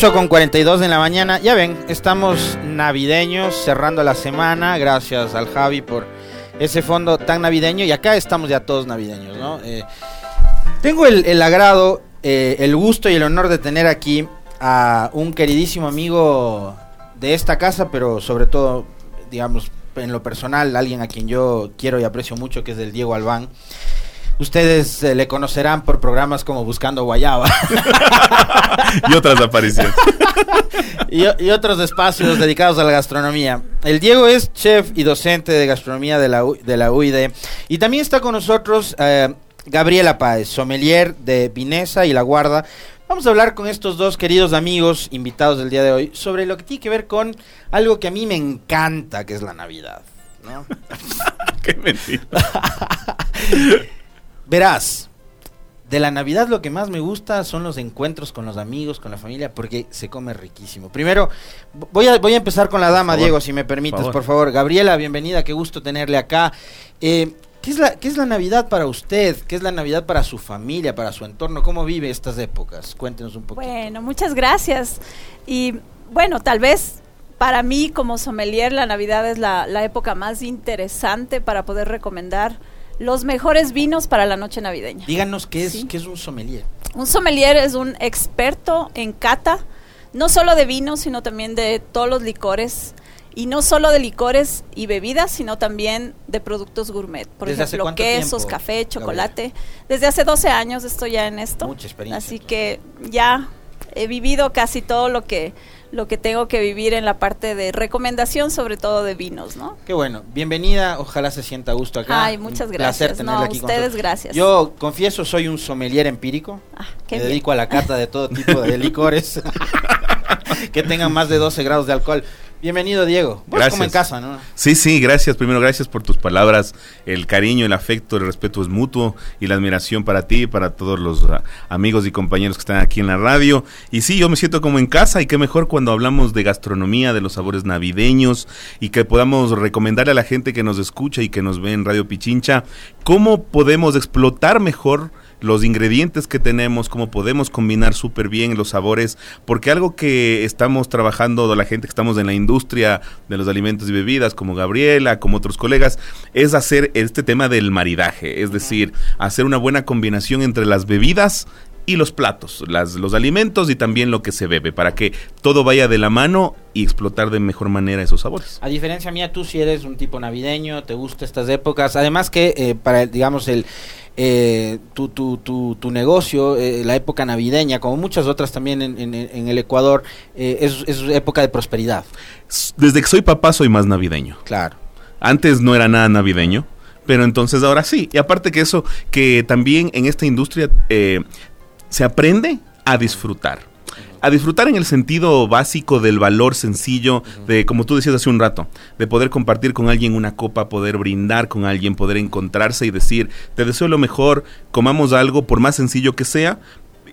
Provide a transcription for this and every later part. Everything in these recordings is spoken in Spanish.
8 con 42 de la mañana. Ya ven, estamos navideños, cerrando la semana. Gracias al Javi por ese fondo tan navideño. Y acá estamos ya todos navideños, ¿no? Eh, tengo el, agrado, eh, el gusto y el honor de tener aquí a un queridísimo amigo de esta casa, pero sobre todo, digamos, en lo personal, alguien a quien yo quiero y aprecio mucho, que es el Diego Albán. Ustedes eh, le conocerán por programas como Buscando Guayaba. y otras apariciones. y, otros espacios dedicados a la gastronomía. El Diego es chef y docente de gastronomía de la, de la UID. Y también está con nosotros eh, Gabriela Páez, sommelier de Vinesa y La Guarda. Vamos a hablar con estos dos queridos amigos invitados del día de hoy sobre lo que tiene que ver con algo que a mí me encanta, que es la Navidad. Qué mentira. Verás, de la Navidad lo que más me gusta son los encuentros con los amigos, con la familia, porque se come riquísimo. Primero, voy a, voy a empezar con la dama, Diego, si me permites, por favor. Gabriela, bienvenida, qué gusto tenerle acá. Eh, ¿qué, es la, ¿Qué es la Navidad para usted? ¿Qué es la Navidad para su familia, para su entorno? ¿Cómo vive estas épocas? Cuéntenos un poquito. Bueno, muchas gracias. Y bueno, tal vez para mí como sommelier la Navidad es la, la época más interesante para poder recomendar los mejores vinos para la noche navideña. Díganos qué es, qué es un sommelier. Un sommelier es un experto en cata, no solo de vinos, sino también de todos los licores. Y no solo de licores y bebidas, sino también de productos gourmet. Por ejemplo, quesos, café, chocolate. Desde hace 12 años estoy ya en esto. Mucha experiencia. Así que ya he vivido casi todo lo que lo que tengo que vivir en la parte de recomendación, sobre todo de vinos, ¿no? Qué bueno. Bienvenida, ojalá se sienta a gusto acá. Ay, muchas gracias. Placer no, ustedes gracias. Yo confieso, soy un sommelier empírico. Ah, Me dedico a la cata de todo tipo de licores que tengan más de 12 grados de alcohol. Bienvenido, Diego. gracias. como en casa, ¿no? Sí, sí, gracias. Primero, gracias por tus palabras. El cariño, el afecto, el respeto es mutuo y la admiración para ti y para todos los ah, amigos y compañeros que están aquí en la radio. Y sí, yo me siento como en casa y qué mejor cuando hablamos de gastronomía, de los sabores navideños y que podamos recomendarle a la gente que nos escucha y que nos ve en Radio Pichincha cómo podemos explotar mejor los ingredientes que tenemos, cómo podemos combinar súper bien los sabores, porque algo que estamos trabajando, la gente que estamos en la industria de los alimentos y bebidas, como Gabriela, como otros colegas, es hacer este tema del maridaje, es decir, hacer una buena combinación entre las bebidas y los platos, las, los alimentos y también lo que se bebe, para que todo vaya de la mano y explotar de mejor manera esos sabores. A diferencia mía, tú si eres un tipo navideño, te gustan estas épocas, además que eh, para, digamos, el eh, tu, tu, tu, tu, negocio, eh, la época navideña, como muchas otras también en, en, el Ecuador, eh, es, es, época de prosperidad. Desde que soy papá soy más navideño. Claro. Antes no era nada navideño, pero entonces ahora sí. Y aparte que eso, que también en esta industria eh, se aprende a disfrutar a disfrutar en el sentido básico del valor sencillo, de como tú decías hace un rato, de poder compartir con alguien una copa, poder brindar con alguien, poder encontrarse y decir, te deseo lo mejor, comamos algo, por más sencillo que sea,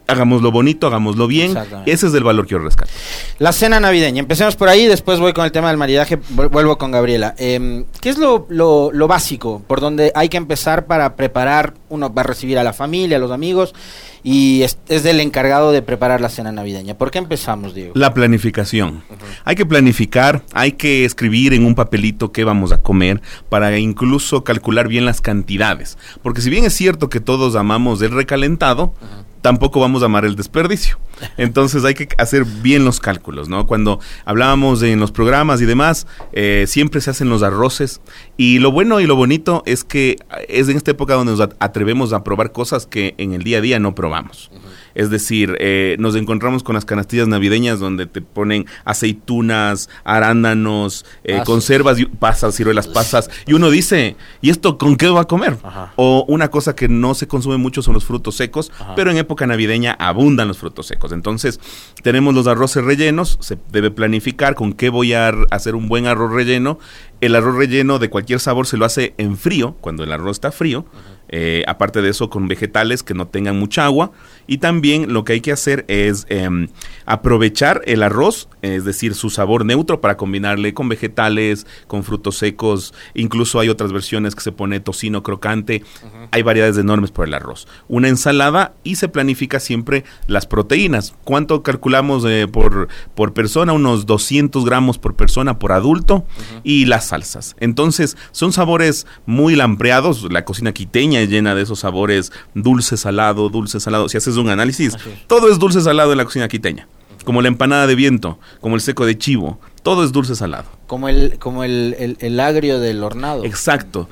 hagámoslo bonito, hagámoslo bien. Ese es el valor que yo rescato. La cena navideña. Empecemos por ahí, después voy con el tema del maridaje, vuelvo con Gabriela. Eh, ¿Qué es lo, lo, lo, básico por donde hay que empezar para preparar? Uno va a recibir a la familia, a los amigos, y es, es el encargado de preparar la cena navideña. ¿Por qué empezamos, Diego? La planificación. Hay que planificar, hay que escribir en un papelito qué vamos a comer para incluso calcular bien las cantidades. Porque si bien es cierto que todos amamos el recalentado, tampoco vamos a amar el desperdicio. Entonces hay que hacer bien los cálculos, ¿no? Cuando hablábamos en los programas y demás, eh, siempre se hacen los arroces. Y lo bueno y lo bonito es que es en esta época donde nos atrevemos a probar cosas que en el día a día no probamos. Es decir, eh, nos encontramos con las canastillas navideñas donde te ponen aceitunas, arándanos, eh, conservas, pasas, ciruelas pasas, y uno dice, ¿y esto con qué va a comer? O una cosa que no se consume mucho son los frutos secos, pero en época navideña abundan los frutos secos. Entonces, tenemos los arroces rellenos, se debe planificar con qué voy a hacer un buen arroz relleno. El arroz relleno de cualquier sabor se lo hace en frío, cuando el arroz está frío Eh, aparte de eso, con vegetales que no tengan mucha agua. Y también lo que hay que hacer es em, aprovechar el arroz, es decir, su sabor neutro para combinarle con vegetales, con frutos secos. Incluso hay otras versiones que se pone tocino crocante. Hay variedades enormes por el arroz. Una ensalada y se planifica siempre las proteínas. ¿Cuánto calculamos eh, por, por persona? Unos 200 gramos por persona por adulto. Y las salsas. Entonces, son sabores muy lampreados. La cocina quiteña llena de esos sabores dulce, salado, dulce, salado. Si haces un análisis, todo es dulce, salado en la cocina quiteña. Como la empanada de viento, como el seco de chivo, todo es dulce salado. Como el, como el, el, agrio del hornado. Exacto.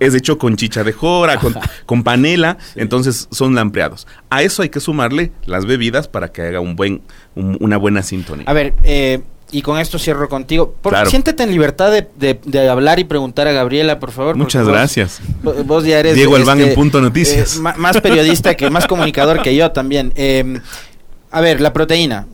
es hecho con chicha de jora, con, panela, entonces son lampreados. A eso hay que sumarle las bebidas para que haga un buen, una buena sintonía. A ver, eh, y con esto cierro contigo. Por, Siéntete en libertad de, hablar y preguntar a Gabriela, por favor. Muchas gracias. Vos, ya eres... Diego Albán en este, Punto Noticias. Eh, más periodista que, más comunicador que yo también. Eh, a ver, la proteína.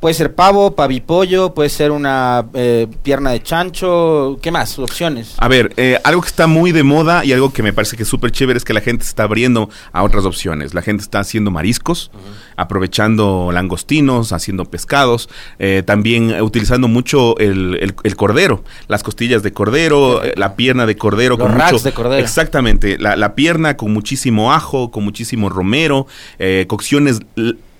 Puede ser pavo, pavipollo, puede ser una eh, pierna de chancho, ¿qué más? Opciones. A ver, eh, algo que está muy de moda y algo que me parece que es súper chévere es que la gente está abriendo a otras opciones. La gente está haciendo mariscos, aprovechando langostinos, haciendo pescados, eh, también utilizando mucho el, cordero, las costillas de cordero, la pierna de cordero. Los con mucho, de cordero. Exactamente, la, la, pierna con muchísimo ajo, con muchísimo romero, cocciones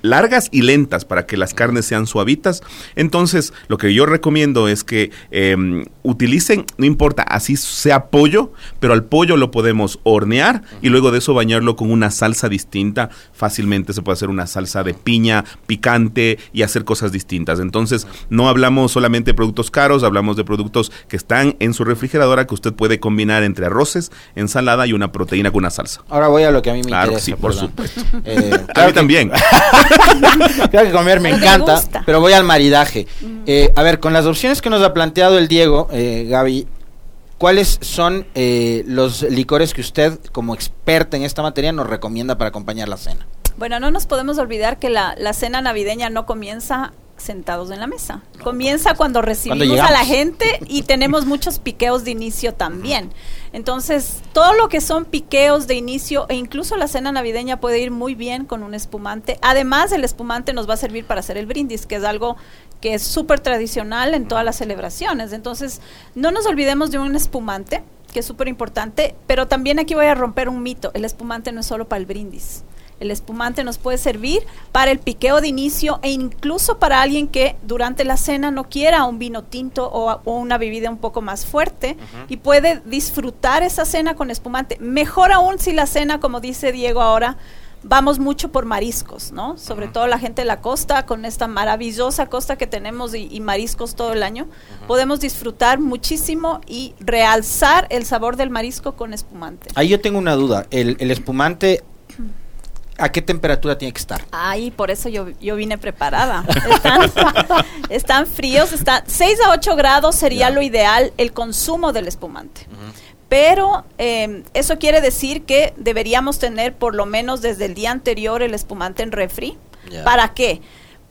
largas y lentas para que las carnes sean suavitas. Entonces, lo que yo recomiendo es que em, utilicen, no importa, así sea pollo, pero al pollo lo podemos hornear y luego de eso bañarlo con una salsa distinta. Fácilmente se puede hacer una salsa de piña picante y hacer cosas distintas. Entonces, no hablamos solamente de productos caros, hablamos de productos que están en su refrigeradora que usted puede combinar entre arroces, ensalada y una proteína con una salsa. Ahora voy a lo que a mí me claro interesa. sí, por supuesto. Eh, a mí también. Creo que comer me encanta, pero voy al maridaje. Eh, a ver, con las opciones que nos ha planteado el Diego, eh, Gaby, ¿cuáles son eh, los licores que usted, como experta en esta materia, nos recomienda para acompañar la cena? Bueno, no nos podemos olvidar que la, la cena navideña no comienza sentados en la mesa. Comienza cuando recibimos a la gente y tenemos muchos piqueos de inicio también. Entonces, todo lo que son piqueos de inicio e incluso la cena navideña puede ir muy bien con un espumante. Además, el espumante nos va a servir para hacer el brindis, que es algo que es súper tradicional en todas las celebraciones. Entonces, no nos olvidemos de un espumante, que es súper importante, pero también aquí voy a romper un mito. El espumante no es solo para el brindis. El espumante nos puede servir para el piqueo de inicio e incluso para alguien que durante la cena no quiera un vino tinto o, una bebida un poco más fuerte y puede disfrutar esa cena con espumante. Mejor aún si la cena, como dice Diego ahora, vamos mucho por mariscos, ¿no? Sobre todo la gente de la costa, con esta maravillosa costa que tenemos y, mariscos todo el año, podemos disfrutar muchísimo y realzar el sabor del marisco con espumante. Ahí yo tengo una duda, el, el espumante ¿A qué temperatura tiene que estar? Ay, por eso yo, yo vine preparada. Están, fríos, están 6 a 8 grados sería lo ideal el consumo del espumante. Pero em, eso quiere decir que deberíamos tener por lo menos desde el día anterior el espumante en refri. ¿Para qué?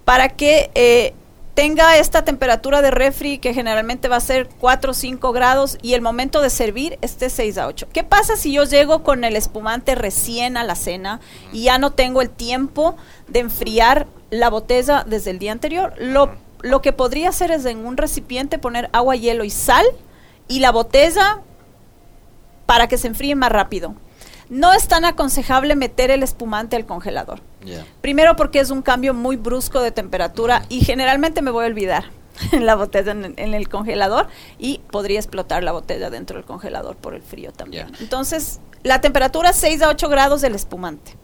Para que eh, tenga esta temperatura de refri que generalmente va a ser 4 o 5 grados y el momento de servir esté 6 a 8. ¿Qué pasa si yo llego con el espumante recién a la cena y ya no tengo el tiempo de enfriar la botella desde el día anterior? Lo, lo que podría hacer es en un recipiente poner agua, hielo y sal y la botella para que se enfríe más rápido. No es tan aconsejable meter el espumante al congelador. Primero porque es un cambio muy brusco de temperatura y generalmente me voy a olvidar en la botella en, el congelador y podría explotar la botella dentro del congelador por el frío también. Entonces, la temperatura 6 a 8 grados del espumante.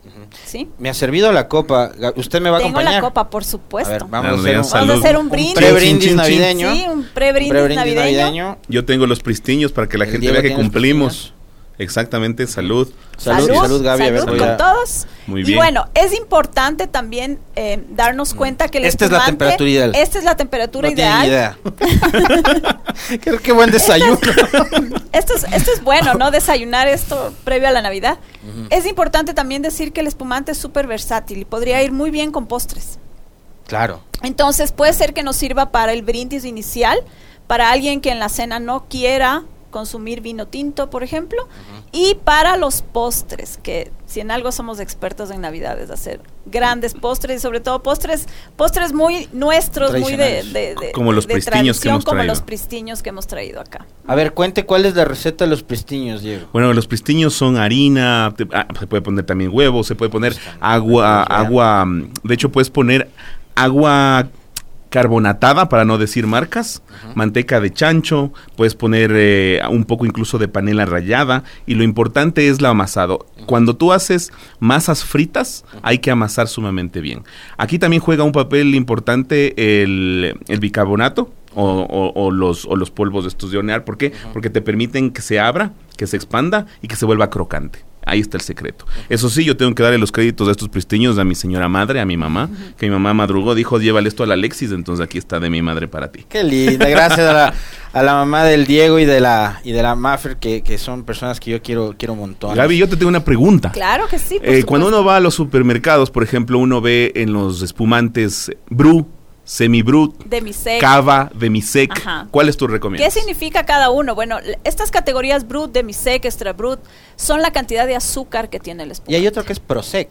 ¿Sí? Me ha servido la copa. ¿Usted me va a acompañar? Tengo la copa, por supuesto. vamos, a hacer un, brindis. pre-brindis navideño. Sí, un pre-brindis navideño. Yo tengo los pristiños para que la gente vea que cumplimos. Exactamente, salud. Salud, salud, Gaby. Salud con todos. Muy bien. Y bueno, es importante también eh, darnos mm. cuenta que el Esta es la temperatura ideal. Esta es la temperatura no ideal. idea. qué, qué, buen desayuno. esto, es, esto es bueno, ¿no? Desayunar esto previo a la Navidad. Es importante también decir que el espumante es súper versátil y podría ir muy bien con postres. Claro. Entonces puede ser que nos sirva para el brindis inicial, para alguien que en la cena no quiera consumir vino tinto, por ejemplo, y para los postres, que si en algo somos expertos en Navidades, hacer grandes postres y sobre todo postres, postres muy nuestros, muy de, como los pristiños que hemos como traído. los pristiños que hemos traído acá. A ver, cuente cuál es la receta de los pristiños, Diego. Bueno, los pristiños son harina, te- ah, se puede poner también huevo, se puede poner agua, agua, mm, de hecho puedes poner agua carbonatada, para no decir marcas, manteca de chancho, puedes poner eh, un poco incluso de panela rallada y lo importante es lo amasado. Cuando tú haces masas fritas, hay que amasar sumamente bien. Aquí también juega un papel importante el, el bicarbonato, o, o- o los, o los polvos de estos de hornear. ¿Por qué? Porque te permiten que se abra, que se expanda y que se vuelva crocante. Ahí está el secreto. Eso sí, yo tengo que darle los créditos de estos pristiños a mi señora madre, a mi mamá, que mi mamá madrugó, dijo, llévale esto a la Alexis, entonces aquí está de mi madre para ti. Qué linda, gracias a la, a la mamá del Diego y de la y de la Maffer, que, que son personas que yo quiero quiero un montón. Gaby, yo te tengo una pregunta. Claro que sí. por Eh, cuando uno va a los supermercados, por ejemplo, uno ve en los espumantes Bru, Semi-Brut, de mi sec. Cava, Demisec. Ajá. ¿Cuál es tu ¿Qué recomendación? significa cada uno? Bueno, estas categorías Brut, Demisec, Extra Brut son la cantidad de azúcar que tiene el Y espumante. hay otro que es Prosec.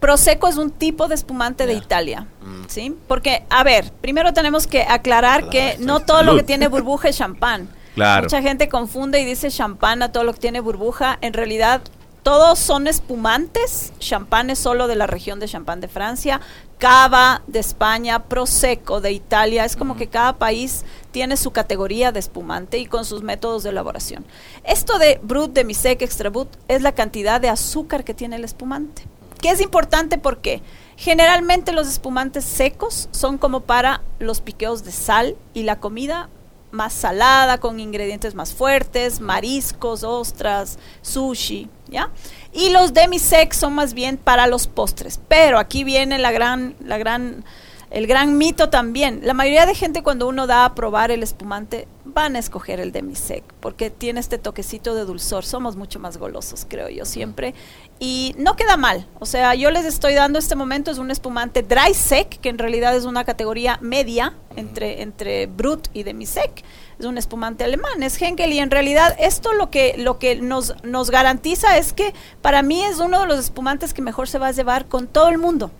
Prosecco es un tipo de espumante de. Italia, Mm. ¿sí? Porque, a ver, primero tenemos que aclarar que no todo lo que tiene burbuja es champán. Claro. Mucha gente confunde y dice champán a todo lo que tiene burbuja. En realidad, todos son espumantes. Champán es solo de la región de Champán de Francia. Cava de España, Prosecco de Italia. Es como que cada país tiene su categoría de espumante y con sus métodos de elaboración. Esto de Brut, de Misec, Extra Brut es la cantidad de azúcar que tiene el espumante. Que es importante porque generalmente los espumantes secos son como para los piqueos de sal y la comida más salada, con ingredientes más fuertes, mariscos, ostras, sushi, ¿ya? Y los demi-sec son más bien para los postres. Pero aquí viene la gran, la gran, el gran mito también. La mayoría de gente cuando uno da a probar el espumante van a escoger el demi-sec porque tiene este toquecito de dulzor. Somos mucho más golosos, creo yo, siempre. Y no queda mal. O sea, yo les estoy dando este momento es un espumante dry sec, que en realidad es una categoría media entre, entre brut y demi-sec. Es un espumante alemán, es Henkel y en realidad esto lo que lo que nos nos garantiza es que para mí es uno de los espumantes que mejor se va a llevar con todo el mundo.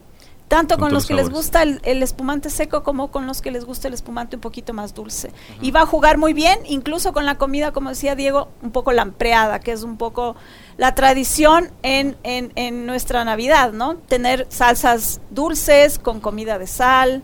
Tanto Con con, los que les gusta el, el espumante seco como con los que les gusta el espumante un poquito más dulce. Y va a jugar muy bien, incluso con la comida, como decía Diego, un poco lampreada, que es un poco la tradición en, en, en nuestra Navidad, ¿no? Tener salsas dulces con comida de sal,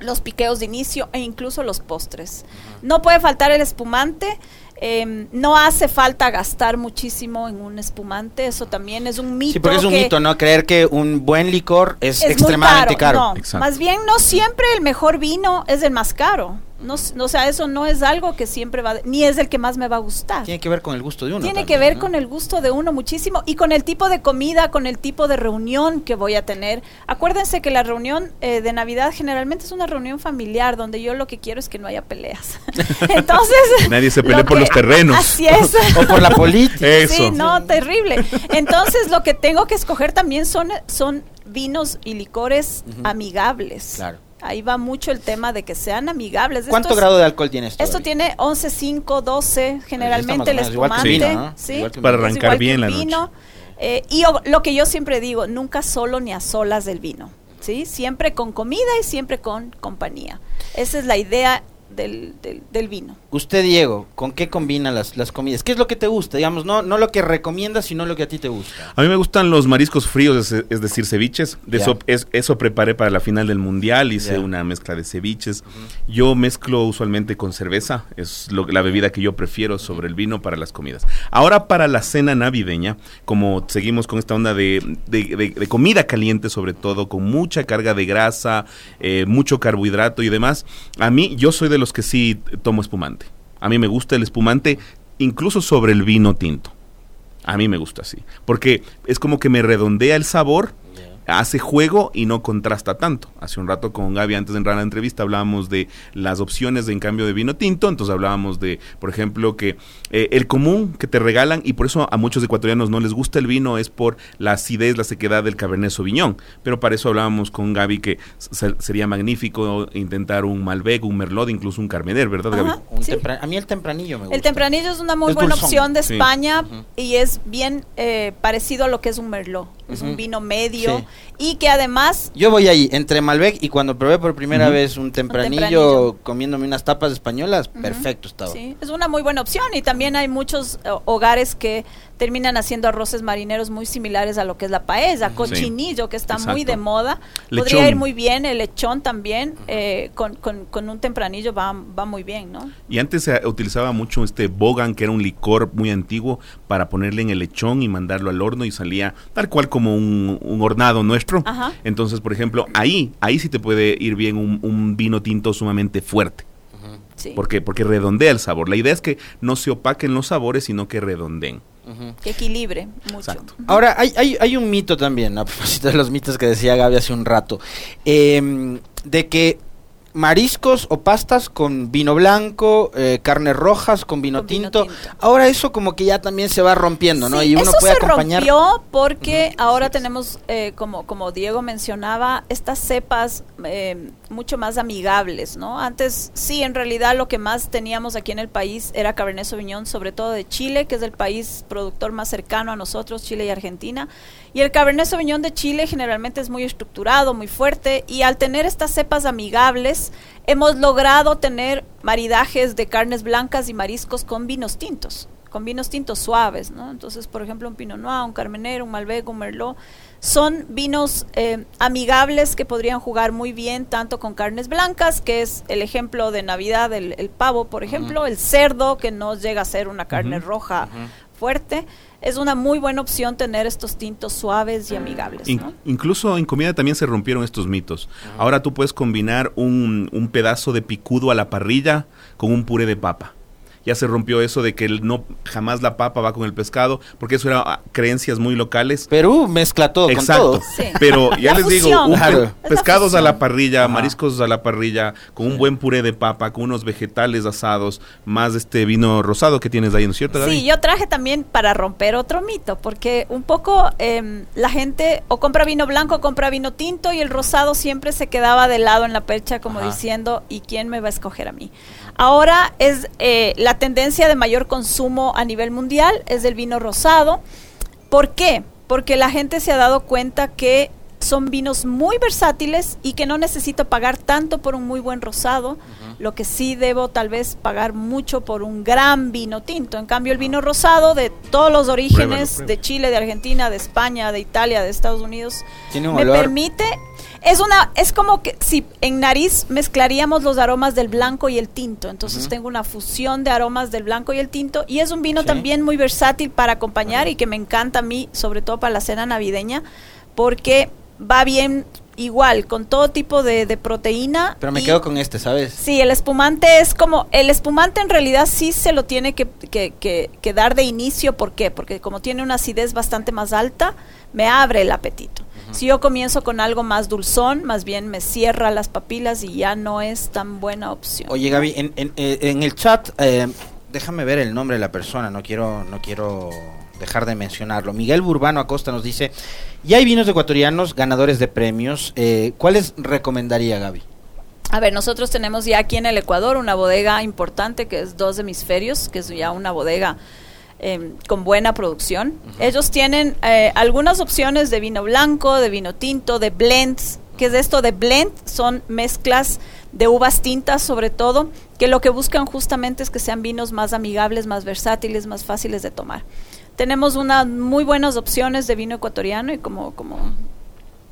los piqueos de inicio e incluso los postres. No puede faltar el espumante. Eh, no hace falta gastar muchísimo en un espumante, eso también es un mito. Sí, porque es un que- mito, ¿no? Creer que un buen licor es, es muy extremadamente caro. No, Exacto. más bien no siempre el mejor vino es el más caro. No, o sea, eso no es algo que siempre va, ni es el que más me va a gustar. Tiene que ver con el gusto de uno. Tiene también, que ver ¿no? con el gusto de uno muchísimo y con el tipo de comida, con el tipo de reunión que voy a tener. Acuérdense que la reunión eh, de Navidad generalmente es una reunión familiar donde yo lo que quiero es que no haya peleas. Entonces, Nadie se lo pelee por que- los terrenos. Así es. O por la política. Eso. Sí, no, terrible. Entonces, lo que tengo que escoger también son, son vinos y licores amigables. Claro. Ahí va mucho el tema de que sean amigables. ¿Cuánto Esto es- grado de alcohol tiene esto? Esto tiene 11, 5, 12, generalmente el igual espumante. vino, ¿no? ¿sí? Igual Para Es arrancar bien la vino. Eh, y o- lo que yo siempre digo, nunca solo ni a solas del vino. ¿sí? Siempre con comida y siempre con compañía. Esa es la idea del, del, del vino. Usted, Diego, ¿con qué combina las, las comidas? ¿Qué es lo que te gusta? Digamos, no, no lo que recomiendas, sino lo que a ti te gusta. A mí me gustan los mariscos fríos, es, es decir, ceviches. De eso, es- eso preparé para la final del mundial, hice Ya. una mezcla de ceviches. Yo mezclo usualmente con cerveza, es lo- la bebida que yo prefiero sobre el vino para las comidas. Ahora para la cena navideña, como seguimos con esta onda de, de- de- de comida caliente sobre todo, con mucha carga de grasa, eh, mucho carbohidrato y demás, a mí yo soy de los que sí tomo espumante. A mí me gusta el espumante incluso sobre el vino tinto. A mí me gusta así. Porque es como que me redondea el sabor hace juego y no contrasta tanto. Hace un rato con Gaby, antes de entrar a la entrevista, hablábamos de las opciones de en cambio de vino tinto, entonces hablábamos de, por ejemplo, que eh, el común que te regalan, y por eso a muchos ecuatorianos no les gusta el vino, es por la acidez, la sequedad del Cabernet Sauvignon. Pero para eso hablábamos con Gaby que sería magnífico intentar un Malbec, un Merlot, incluso un Carmener, ¿verdad, Gaby? a mí el tempranillo me gusta. El tempranillo es una muy buena opción de España y es bien eh, parecido a lo que es un Merlot. Es un vino medio y que además... Yo voy ahí, entre Malbec y cuando probé por primera vez un tempranillo, comiéndome unas tapas españolas, perfecto estaba. Sí, es una muy buena opción y también hay muchos eh, hogares que terminan haciendo arroces marineros muy similares a lo que es la paella, cochinillo, que está muy de moda. Podría ir muy bien, el lechón también, eh, con, con, un tempranillo va, va muy bien, ¿no? Y antes se utilizaba mucho este bogan, que era un licor muy antiguo, para ponerle en el lechón y mandarlo al horno y salía tal cual como un, un hornado nuestro. Entonces, por ejemplo, ahí, ahí sí te puede ir bien un, un vino tinto sumamente fuerte. Porque, porque redondea el sabor. La idea es que no se opaquen los sabores, sino que redondeen. Que equilibre mucho. Ahora, hay, hay, hay, un mito también, a propósito de los mitos que decía Gaby hace un rato, em, de que mariscos o pastas con vino blanco, eh, carnes rojas con, vino, tinto. Ahora eso como que ya también se va rompiendo, ¿no? y uno eso puede se rompió porque ahora tenemos, eh, como, como Diego mencionaba, estas cepas eh, mucho más amigables, ¿no? Antes sí, en realidad lo que más teníamos aquí en el país era Cabernet Sauvignon, sobre todo de Chile, que es el país productor más cercano a nosotros, Chile y Argentina. Y el Cabernet Sauvignon de Chile generalmente es muy estructurado, muy fuerte, y al tener estas cepas amigables, hemos logrado tener maridajes de carnes blancas y mariscos con vinos tintos, con vinos tintos suaves, ¿no? Entonces, por ejemplo, un Pinot Noir, un Carmenero, un Malbec, un Merlot, son vinos eh, amigables que podrían jugar muy bien tanto con carnes blancas, que es el ejemplo de Navidad, el, pavo, por ejemplo, el cerdo, que no llega a ser una carne roja fuerte es una muy buena opción tener estos tintos suaves y amigables. Incluso en comida también se rompieron estos mitos. Ahora tú puedes combinar un, un pedazo de picudo a la parrilla con un puré de papa ya se rompió eso de que no jamás la papa va con el pescado, porque eso era ah, creencias muy locales. Perú mezcla todo Exacto. con todo. Pero ya les digo, pescados a la parrilla, mariscos a la parrilla, con un buen puré de papa, con unos vegetales asados, más este vino rosado que tienes ahí, ¿no es cierto? Sí, yo traje también para romper otro mito, porque un poco em, la gente o compra vino blanco o compra vino tinto y el rosado siempre se quedaba de lado en la percha como diciendo, ¿y quién me va a escoger a mí? Ahora es eh, la tendencia de mayor consumo a nivel mundial, es del vino rosado. ¿Por qué? Porque la gente se ha dado cuenta que son vinos muy versátiles y que no necesito pagar tanto por un muy buen rosado, lo que sí debo tal vez pagar mucho por un gran vino tinto. En cambio, el vino rosado de todos los orígenes, de Chile, de Argentina, de España, de Italia, de Estados Unidos, me permite es una, es como que si en nariz mezclaríamos los aromas del blanco y el tinto. Entonces tengo una fusión de aromas del blanco y el tinto. Y es un vino también muy versátil para acompañar y que me encanta a mí, sobre todo para la cena navideña, porque va bien igual, con todo tipo de, proteína. Pero me quedo con este, ¿sabes? Sí, el espumante es como, el espumante en realidad sí se lo tiene que, que, que, que dar de inicio, ¿por qué? Porque como tiene una acidez bastante más alta, me abre el apetito. Si yo comienzo con algo más dulzón, más bien me cierra las papilas y ya no es tan buena opción. Oye Gaby, en, en, eh, en el chat, eh, déjame ver el nombre de la persona, no quiero, no quiero dejar de mencionarlo. Miguel Burbano Acosta nos dice, ya hay vinos ecuatorianos ganadores de premios, eh, ¿cuáles recomendaría Gaby? A ver, nosotros tenemos ya aquí en el Ecuador una bodega importante que es Dos Hemisferios, que es ya una bodega Em, con buena producción. Ellos tienen eh, algunas opciones de vino blanco, de vino tinto, de blends. ¿Qué es esto de blend? Son mezclas de uvas tintas sobre todo, que lo que buscan justamente es que sean vinos más amigables, más versátiles, más fáciles de tomar. Tenemos unas muy buenas opciones de vino ecuatoriano y como, como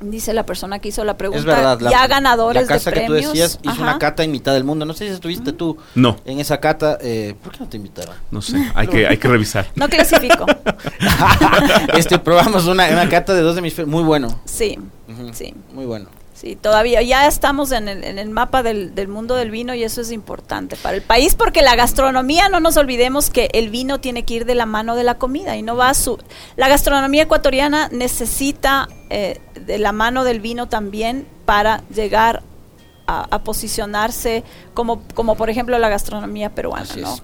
dice la persona que hizo la pregunta, es verdad, ya ganadores la casa que tú decías hizo una cata en mitad del mundo. No sé si estuviste tú no. en esa cata. Eh, ¿Por qué no te invitaron? No sé, hay que, hay que revisar. No clasifico. este, probamos una, una cata de dos de mis... Muy bueno. Sí, sí. Muy bueno. Sí, todavía ya estamos en el, en el mapa del, del, mundo del vino y eso es importante para el país porque la gastronomía, no nos olvidemos que el vino tiene que ir de la mano de la comida y no va a su... La gastronomía ecuatoriana necesita eh, de la mano del vino también para llegar a, a posicionarse como, como por ejemplo la gastronomía peruana. Así ¿no? es.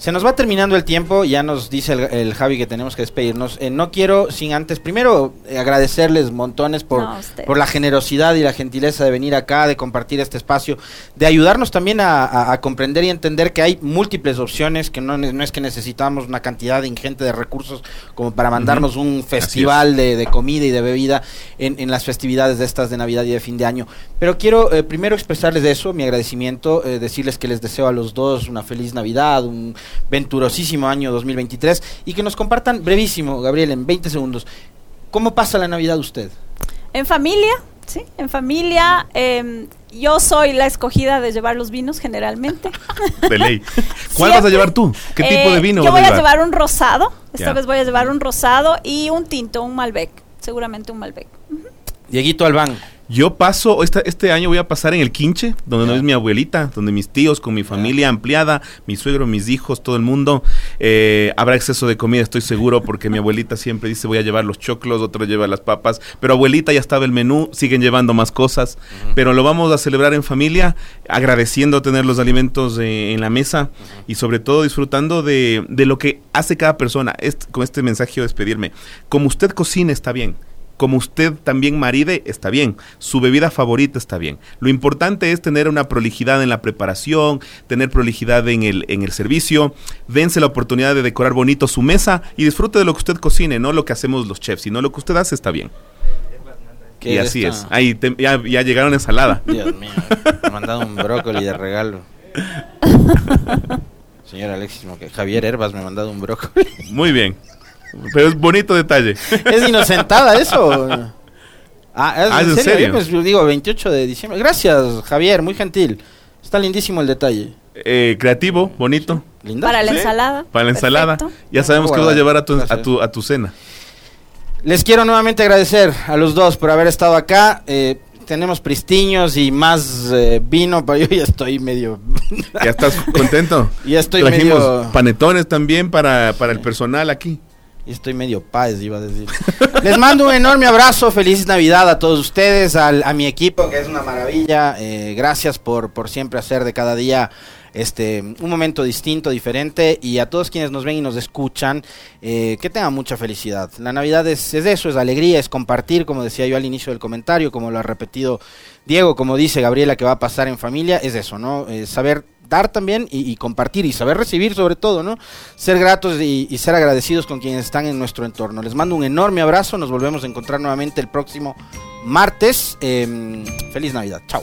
Se nos va terminando el tiempo, ya nos dice el, el Javi que tenemos que despedirnos. Eh, no quiero sin antes, primero eh, agradecerles montones por, No, por la generosidad y la gentileza de venir acá, de compartir este espacio, de ayudarnos también a, a- a comprender y entender que hay múltiples opciones, que no, es que necesitamos una cantidad ingente de recursos como para mandarnos un festival de, de comida y de bebida en, en las festividades de estas de Navidad y de fin de año. Pero quiero eh, primero expresarles de eso, mi agradecimiento, eh, decirles que les deseo a los dos una feliz Navidad, un venturosísimo año 2023 y que nos compartan brevísimo, Gabriel, en 20 segundos, ¿cómo pasa la Navidad usted? En familia, sí, en familia. eh, yo soy la escogida de llevar los vinos generalmente. De ley. ¿Cuál vas a llevar tú? ¿Qué tipo Eh, de vino Yo voy a a llevar? un rosado. Esta vez voy a llevar un rosado y un tinto, un Malbec. Seguramente un Malbec. Dieguito Albán. Yo paso, esta- este año voy a pasar en el Quinche, donde no es mi abuelita, donde mis tíos, con mi familia ampliada, mi suegro, mis hijos, todo el mundo. Eh, habrá exceso de comida, estoy seguro, porque mi abuelita siempre dice voy a llevar los choclos, otro lleva las papas. Pero abuelita ya estaba el menú, siguen llevando más cosas. Pero lo vamos a celebrar en familia, agradeciendo tener los alimentos eh, en la mesa y sobre todo disfrutando de, de lo que hace cada persona. Est- con este mensaje quiero despedirme. Como usted cocina está bien como usted también maride, está bien. Su bebida favorita está bien. Lo importante es tener una prolijidad en la preparación, tener prolijidad en el, en el servicio. Dense la oportunidad de decorar bonito su mesa y disfrute de lo que usted cocine, no lo que hacemos los chefs, sino lo que usted hace está bien. ¿Qué Y así es. Ahí te- ya, ya llegaron ensalada. Dios mío, me ha mandado un brócoli de regalo. Señor Alexis, Javier Herbas me ha mandado un brócoli. Muy bien. Pero es bonito detalle. ¿Es inocentada eso? Ah, ¿es, Ah, ¿es en serio? serio? Yo, pues, digo, 28 de diciembre. Gracias, Javier, muy gentil. Está lindísimo el detalle. Eh, creativo, bonito. ¿Linda? Para la Sí. ensalada. Para la ensalada. Perfecto. Ya sabemos que vas a llevar a tu, a tu, a tu cena. Les quiero nuevamente agradecer a los dos por haber estado acá. Eh, tenemos pristiños y más eh, vino, pero yo ya estoy medio... ¿Ya estás contento? ya estoy Trajimos medio... panetones también para, para el personal aquí. Estoy medio paz, iba a decir. Les mando un enorme abrazo, feliz Navidad a todos ustedes, al- a mi equipo, que es una maravilla. Eh, gracias por, por siempre hacer de cada día este un momento distinto, diferente. Y a todos quienes nos ven y nos escuchan, eh, que tengan mucha felicidad. La Navidad es, es eso, es alegría, es compartir, como decía yo al inicio del comentario, como lo ha repetido Diego, como dice Gabriela, que va a pasar en familia, es eso, ¿no? Eh, saber dar también y, compartir y saber recibir sobre todo, ¿no? Ser gratos y, y ser agradecidos con quienes están en nuestro entorno. Les mando un enorme abrazo, nos volvemos a encontrar nuevamente el próximo martes. Em, feliz Navidad, chao.